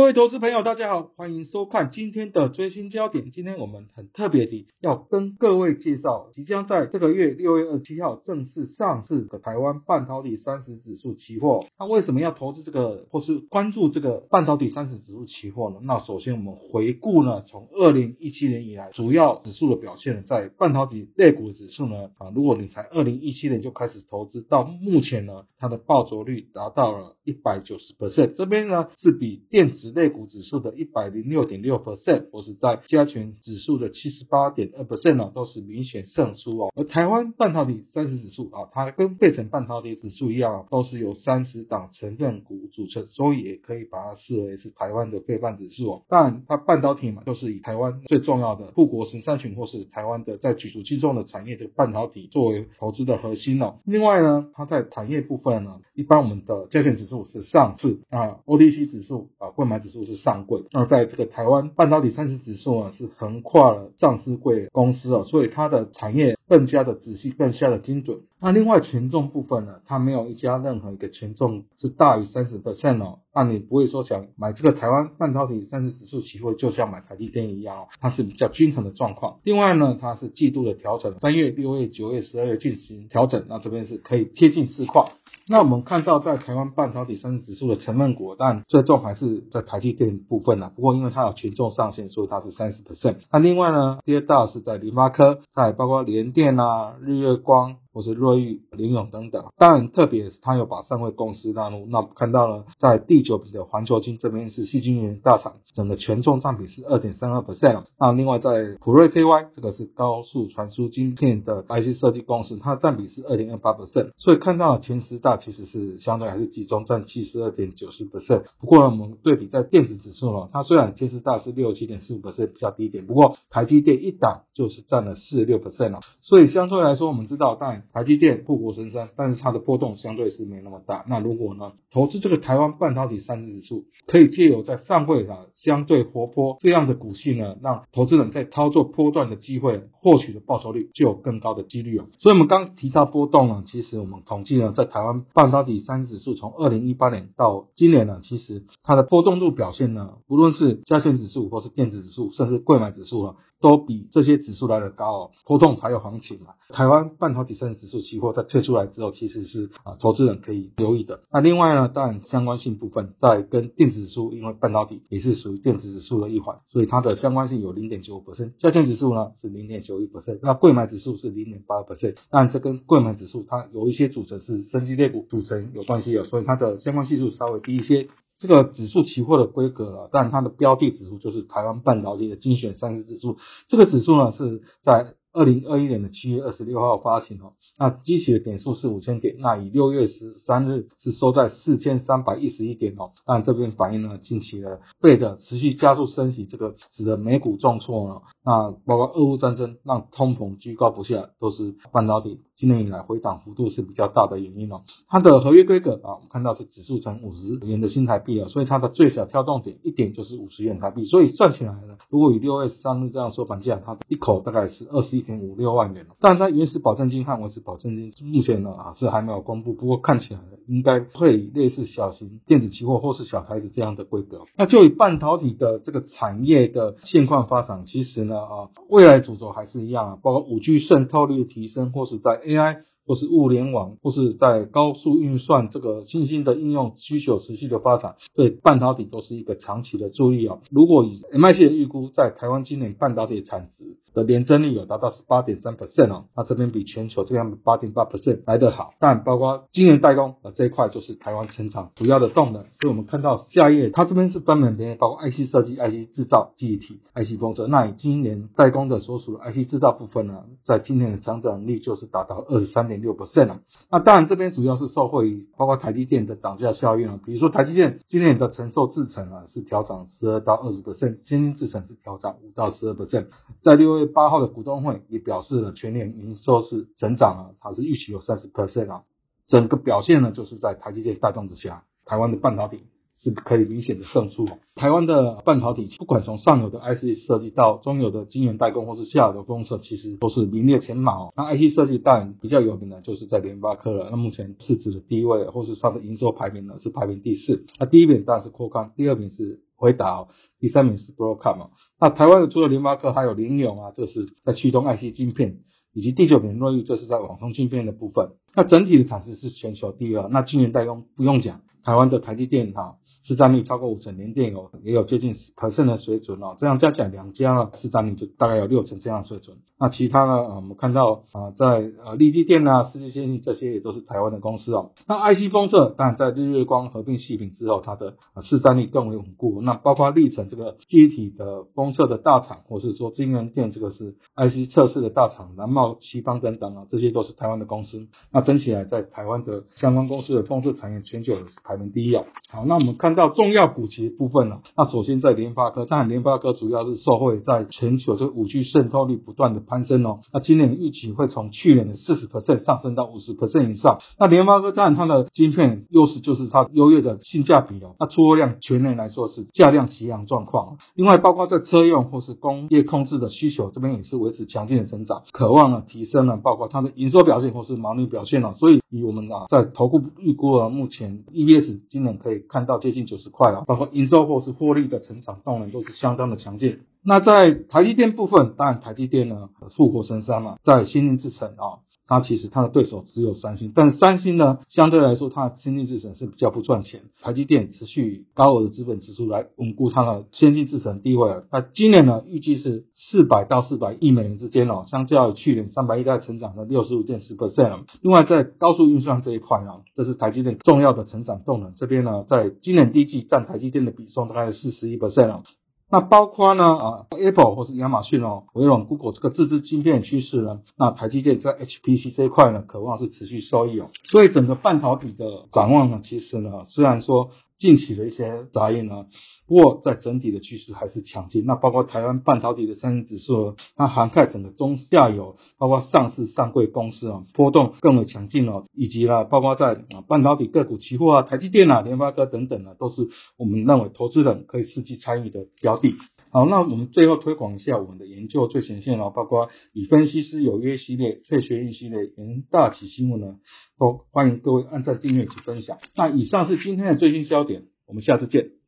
各位投资朋友，大家好，欢迎收看今天的追新焦点。今天我们很特别的要跟各位介绍，即将在这个月六月二十七号正式上市的台湾半导体三十指数期货。那为什么要投资这个，或是关注这个半导体三十指数期货呢？那首先我们回顾呢，从二零一七年以来主要指数的表现，在半导体类股指数呢，啊，如果你才二零一七年就开始投资，到目前呢，它的报酬率达到了一百九十 percent，这边呢是比电子指类股指数的一百零六点六 percent，或是在加权指数的七十八点二 percent 呢，都是明显胜出哦。而台湾半导体三十指数啊，它跟费城半导体指数一样，都是由三十档成分股组成，所以也可以把它视为是台湾的费半指数哦。当然，它半导体嘛，就是以台湾最重要的护国神山群，或是台湾的在举足轻重的产业的半导体作为投资的核心哦。另外呢，它在产业部分呢，一般我们的加权指数是上市啊，OTC 指数啊，购买指数是上柜，那在这个台湾半导体三十指数啊，是横跨了上市柜公司哦，所以它的产业更加的仔细，更加的精准。那另外权重部分呢，它没有一家任何一个权重是大于三十 percent 哦，那你不会说想买这个台湾半导体三十指数期货就像买台积电一样哦，它是比较均衡的状况。另外呢，它是季度的调整，三月、六月、九月、十二月进行调整，那这边是可以贴近市况。那我们看到，在台湾半导体三十指数的成分股，但最重还是在台积电部分啦。不过因为它有权重上限，所以它是三十 percent。那另外呢，跌到是在联发科，在包括联电啊、日月光。或是瑞昱、联咏等等，当然特别是它有把上位公司纳入。那我们看到了，在第九笔的环球金这边是细晶圆大厂，整个权重占比是二点三二 percent。那另外在普瑞 KY 这个是高速传输晶片的 IC 设计公司，它占比是二点二八 percent。所以看到前十大其实是相对还是集中占七十二点九四 percent。不过呢，我们对比在电子指数呢，它虽然前十大是六七点四五 percent 比较低一点，不过台积电一档就是占了四十六 percent 了。所以相对来说，我们知道当然，台积电富国神山，但是它的波动相对是没那么大。那如果呢，投资这个台湾半导体三十指数，可以借由在上会上相对活泼这样的股性呢，让投资人在操作波段的机会获取的报酬率就有更高的几率哦。所以，我们刚提到波动呢，其实我们统计呢，在台湾半导体三十指数从二零一八年到今年呢，其实它的波动度表现呢，不论是加权指数或是电子指数，甚至贵买指数啊。都比这些指数来的高哦，波动才有行情嘛。台湾半导体三十指数期货在退出来之后，其实是啊投资人可以留意的。那另外呢，当然相关性部分在跟电子指数，因为半导体也是属于电子指数的一环，所以它的相关性有零点九五 percent。加权指数呢是零点九一 percent，那贵买指数是零点八 percent。但这跟贵买指数它有一些组成是升级类股组成有关系的，所以它的相关系数稍微低一些。这个指数期货的规格了，但它的标的指数就是台湾半导体的精选三十指数。这个指数呢是在二零二一年的七月二十六号发行哦，那基期的点数是五千点，那以六月十三日是收在四千三百一十一点哦。但这边反映了近期的贝的持续加速升息，这个使得美股重挫了。那包括俄乌战争让通膨居高不下，都是半导体。今年以来回档幅度是比较大的原因哦。它的合约规格啊，我们看到是指数乘五十元的新台币啊，所以它的最小跳动点一点就是五十元台币，所以算起来呢，如果以六月十三日这样收盘价，它一口大概是二十一点五六万元但它原始保证金和维持保证金目前呢啊是还没有公布，不过看起来应该会以类似小型电子期货或是小台子这样的规格。那就以半导体的这个产业的现况发展，其实呢啊，未来主轴还是一样啊，包括五 G 渗透率的提升或是在 AI。或是物联网，或是在高速运算这个新兴的应用需求持续的发展，对半导体都是一个长期的注意啊。如果以 MIC 的预估，在台湾今年半导体产值。的年增率有达到十八点三 percent 哦，那这边比全球这样八点八 percent 来得好，但包括晶圆代工啊这一块就是台湾成长主要的动能，所以我们看到下一页，它这边是专门别类，包括 IC 设计、IC 制造、记忆体、IC 封测。那以今年代工的所属的 IC 制造部分呢，在今年的成长率就是达到二十三点六 percent 了。那当然这边主要是受惠于包括台积电的涨价效应啊，比如说台积电今年的承受制程啊是调涨十二到二十 percent，先进制程是调涨五到十二 percent，在六月。八号的股东会也表示了全年营收是增长了，它是预期有三十 percent 啊，整个表现呢就是在台积电带动之下，台湾的半导体是可以明显的胜出。台湾的半导体不管从上游的 IC 设计到中游的晶圆代工或是下游的公测，其实都是名列前茅。那 IC 设计当然比较有名的就是在联发科了，那目前市值的第一位或是它的营收排名呢是排名第四。那第一名当然是扩康，第二名是。回答哦。第三名是 Broadcom 哦。那台湾的除了联发科，还有联咏啊，这是在驱动 IC 晶片，以及第九名瑞昱，这是在网通晶片的部分。那整体的产值是全球第二。那晶圆代工不用讲，台湾的台积电哈。市占率超过五成，联电有也有接近十成的水准哦，这样加起来两家呢市占率就大概有六成这样水准。那其他呢，我们看到啊，在呃立基电啊、世纪先进这些也都是台湾的公司哦。那 IC 封测，当然在日月光合并细品之后，它的啊市占率更为稳固。那包括历程这个机体的封测的大厂，或是说晶圆店这个是 IC 测试的大厂，南茂、西方等等啊，这些都是台湾的公司。那整体来，在台湾的相关公司的封测产业，全球排名第一哦。好，那我们看。到重要股旗部分了，那首先在联发科，当然联发科主要是受惠在全球这个五 G 渗透率不断的攀升哦，那今年预期会从去年的四十 percent 上升到五十 percent 以上。那联发科当然它的晶片优势就是它优越的性价比哦，那出货量全年来说是价量齐扬状况。另外包括在车用或是工业控制的需求这边也是维持强劲的增长，渴望呢提升了，包括它的营收表现或是毛利表现了。所以以我们啊在投顾预估啊，目前 EPS 今年可以看到接近。九十块啊，包括营收或是获利的成长动能都是相当的强劲。那在台积电部分，当然台积电呢富国神山嘛，在先进制程啊。它其实它的对手只有三星，但三星呢，相对来说它的先进制程是比较不赚钱。台积电持续高额的资本支出来稳固它的先进制程地位。那今年呢，预计是四百到四百亿美元之间哦，相较于去年三百亿，在成长了六十五点四 percent。另外在高速运算这一块呢，这是台积电重要的成长动能。这边呢，在今年第一季占台积电的比重大概是四十一 percent。那包括呢啊，Apple 或是亚马逊哦，微软、Google 这个自制晶片趋势呢，那台积电在 HPC 这一块呢，渴望是持续收益哦。所以整个半导体的展望呢，其实呢，虽然说。近期的一些杂音呢，不过在整体的趋势还是强劲。那包括台湾半导体的三指数，它涵盖整个中下游，包括上市上柜公司啊，波动更为强劲哦。以及呢，包括在啊半导体个股期货啊，台积电啊、联发科等等呢，都是我们认为投资人可以实际参与的标的。好，那我们最后推广一下我们的研究最前线哦，包括以分析师有约系列、退学运系列、原大起新闻呢，都欢迎各位按赞、订阅及分享。那以上是今天的最新焦点，我们下次见。